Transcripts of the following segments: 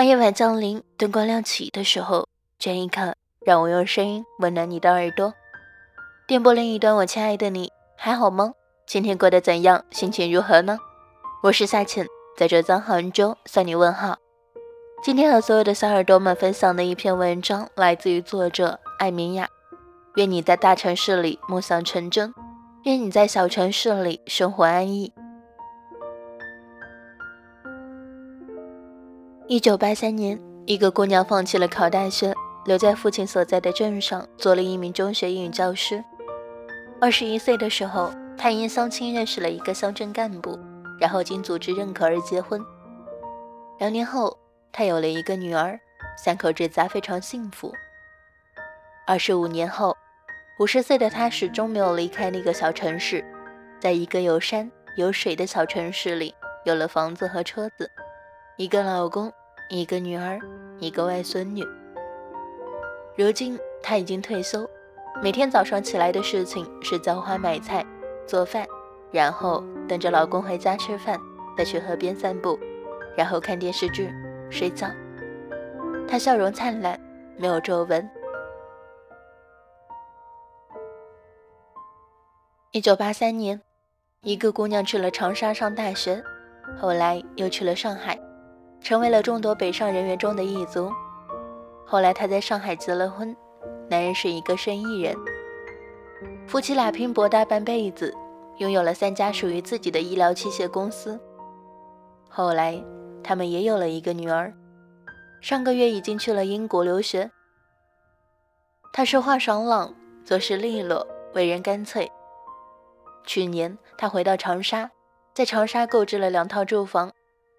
当夜晚降临，灯光亮起的时候，这一刻，让我用声音温暖你的耳朵。电波另一端，我亲爱的你还好吗？今天过得怎样？心情如何呢？我是夏浅，在浙江杭州向你问好。今天和所有的小耳朵们分享的一篇文章，来自于作者艾明雅。愿你在大城市里梦想成真，愿你在小城市里生活安逸。一九八三年，一个姑娘放弃了考大学，留在父亲所在的镇上做了一名中学英语教师。二十一岁的时候，她因相亲认识了一个乡镇干部，然后经组织认可而结婚。两年后，她有了一个女儿，三口之家非常幸福。二十五年后，五十岁的她始终没有离开那个小城市，在一个有山有水的小城市里，有了房子和车子，一个老公。一个女儿，一个外孙女。如今她已经退休，每天早上起来的事情是浇花、买菜、做饭，然后等着老公回家吃饭，再去河边散步，然后看电视剧、睡觉。她笑容灿烂，没有皱纹。一九八三年，一个姑娘去了长沙上大学，后来又去了上海。成为了众多北上人员中的一族。后来，他在上海结了婚，男人是一个生意人。夫妻俩拼搏大半辈子，拥有了三家属于自己的医疗器械公司。后来，他们也有了一个女儿，上个月已经去了英国留学。他说话爽朗，做事利落，为人干脆。去年，他回到长沙，在长沙购置了两套住房，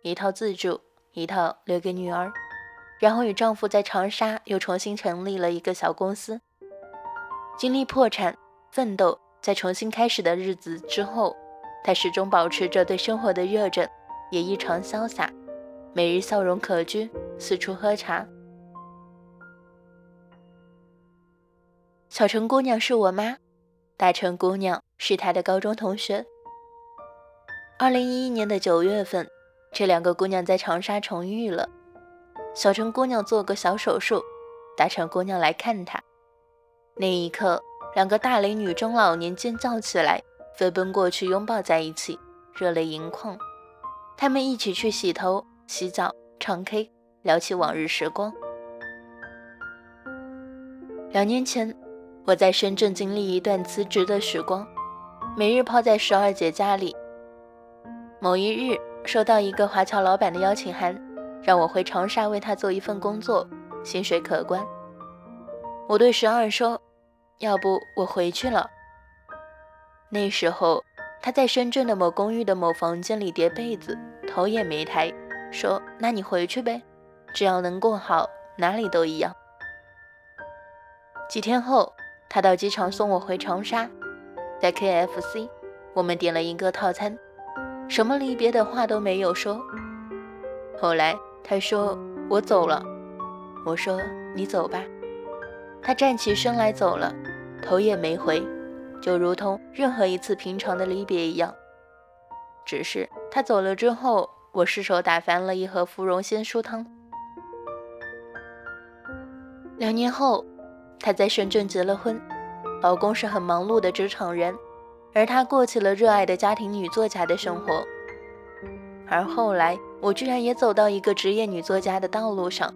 一套自住。一套留给女儿，然后与丈夫在长沙又重新成立了一个小公司。经历破产、奋斗，在重新开始的日子之后，她始终保持着对生活的热忱，也异常潇洒，每日笑容可掬，四处喝茶。小城姑娘是我妈，大城姑娘是她的高中同学。二零一一年的九月份。这两个姑娘在长沙重遇了。小城姑娘做个小手术，大城姑娘来看她。那一刻，两个大龄女中老年尖叫起来，飞奔过去拥抱在一起，热泪盈眶。她们一起去洗头、洗澡、唱 K，聊起往日时光。两年前，我在深圳经历一段辞职的时光，每日泡在十二姐家里。某一日。收到一个华侨老板的邀请函，让我回长沙为他做一份工作，薪水可观。我对十二说：“要不我回去了。”那时候他在深圳的某公寓的某房间里叠被子，头也没抬，说：“那你回去呗，只要能过好，哪里都一样。”几天后，他到机场送我回长沙，在 KFC，我们点了一个套餐。什么离别的话都没有说。后来他说我走了，我说你走吧。他站起身来走了，头也没回，就如同任何一次平常的离别一样。只是他走了之后，我失手打翻了一盒芙蓉鲜蔬汤。两年后，他在深圳结了婚，老公是很忙碌的职场人。而她过起了热爱的家庭女作家的生活，而后来我居然也走到一个职业女作家的道路上。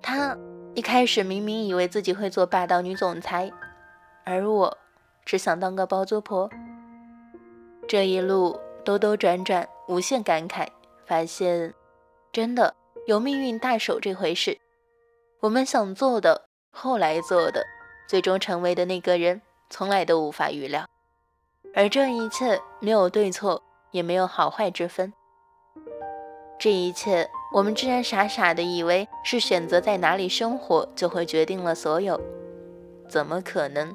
她一开始明明以为自己会做霸道女总裁，而我只想当个包租婆。这一路兜兜转转，无限感慨，发现真的有命运大手这回事。我们想做的，后来做的，最终成为的那个人。从来都无法预料，而这一切没有对错，也没有好坏之分。这一切，我们居然傻傻的以为是选择在哪里生活就会决定了所有，怎么可能？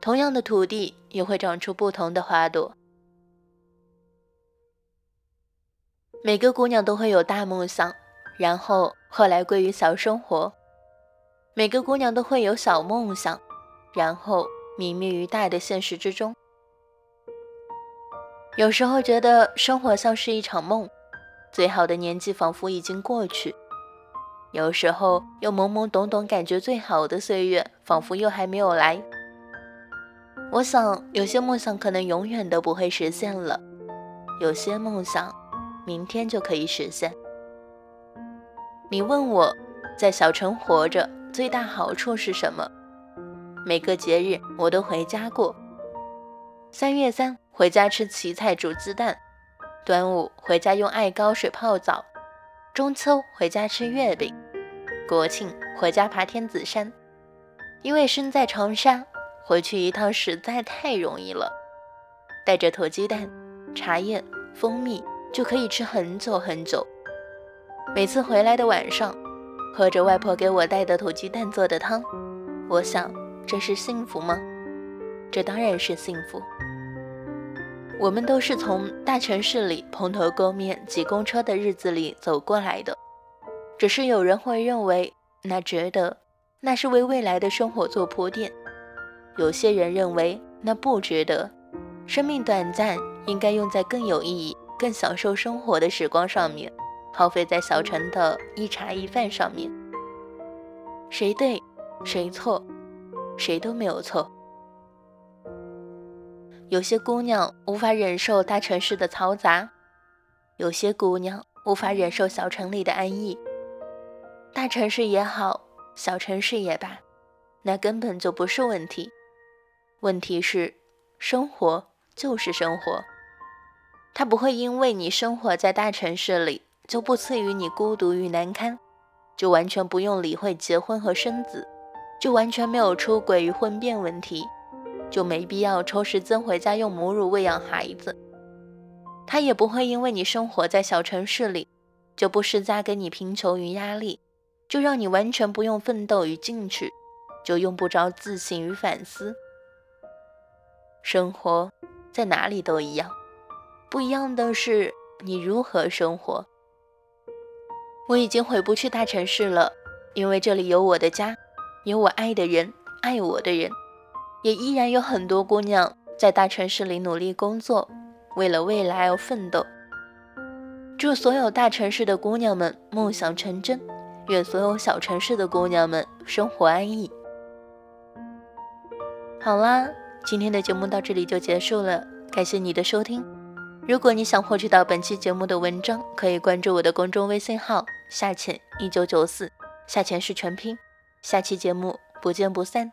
同样的土地也会长出不同的花朵。每个姑娘都会有大梦想，然后后来归于小生活；每个姑娘都会有小梦想，然后。泯灭于大的现实之中。有时候觉得生活像是一场梦，最好的年纪仿佛已经过去。有时候又懵懵懂懂，感觉最好的岁月仿佛又还没有来。我想，有些梦想可能永远都不会实现了，有些梦想明天就可以实现。你问我在小城活着最大好处是什么？每个节日我都回家过。三月三回家吃荠菜煮鸡蛋，端午回家用艾膏水泡澡，中秋回家吃月饼，国庆回家爬天子山。因为身在长沙，回去一趟实在太容易了，带着土鸡蛋、茶叶、蜂蜜就可以吃很久很久。每次回来的晚上，喝着外婆给我带的土鸡蛋做的汤，我想，这是幸福吗？这当然是幸福。我们都是从大城市里蓬头垢面挤公车的日子里走过来的，只是有人会认为那值得，那是为未来的生活做铺垫；有些人认为那不值得，生命短暂，应该用在更有意义、更享受生活的时光上面。耗费在小城的一茶一饭上面，谁对谁错，谁都没有错。有些姑娘无法忍受大城市的嘈杂，有些姑娘无法忍受小城里的安逸。大城市也好，小城市也罢，那根本就不是问题。问题是，生活就是生活，它不会因为你生活在大城市里。就不赐予你孤独与难堪，就完全不用理会结婚和生子，就完全没有出轨与婚变问题，就没必要抽时间回家用母乳喂养孩子。他也不会因为你生活在小城市里，就不施加给你贫穷与压力，就让你完全不用奋斗与进取，就用不着自省与反思。生活在哪里都一样，不一样的是你如何生活。我已经回不去大城市了，因为这里有我的家，有我爱的人，爱我的人，也依然有很多姑娘在大城市里努力工作，为了未来而奋斗。祝所有大城市的姑娘们梦想成真，愿所有小城市的姑娘们生活安逸。好啦，今天的节目到这里就结束了，感谢你的收听。如果你想获取到本期节目的文章，可以关注我的公众微信号“夏浅一九九四”，夏浅是全拼。下期节目不见不散。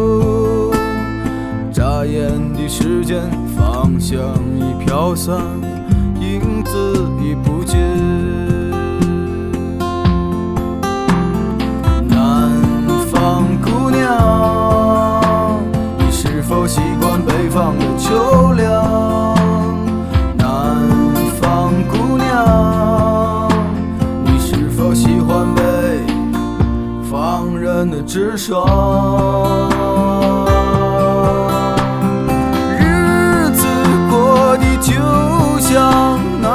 眨眼的时间，芳。香已飘散，影子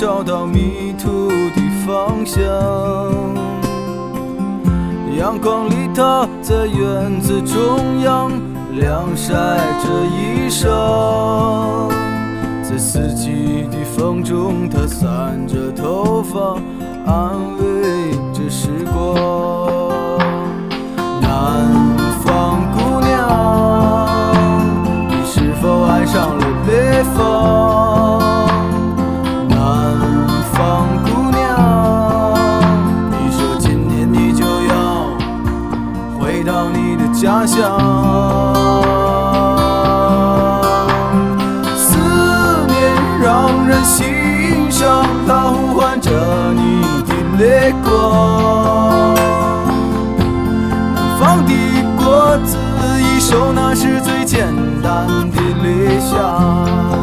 找到迷途的方向。阳光里，他在院子中央晾晒着衣裳，在四季的风中，他散着头发，安慰着时光。南我自一首，那是最简单的理想。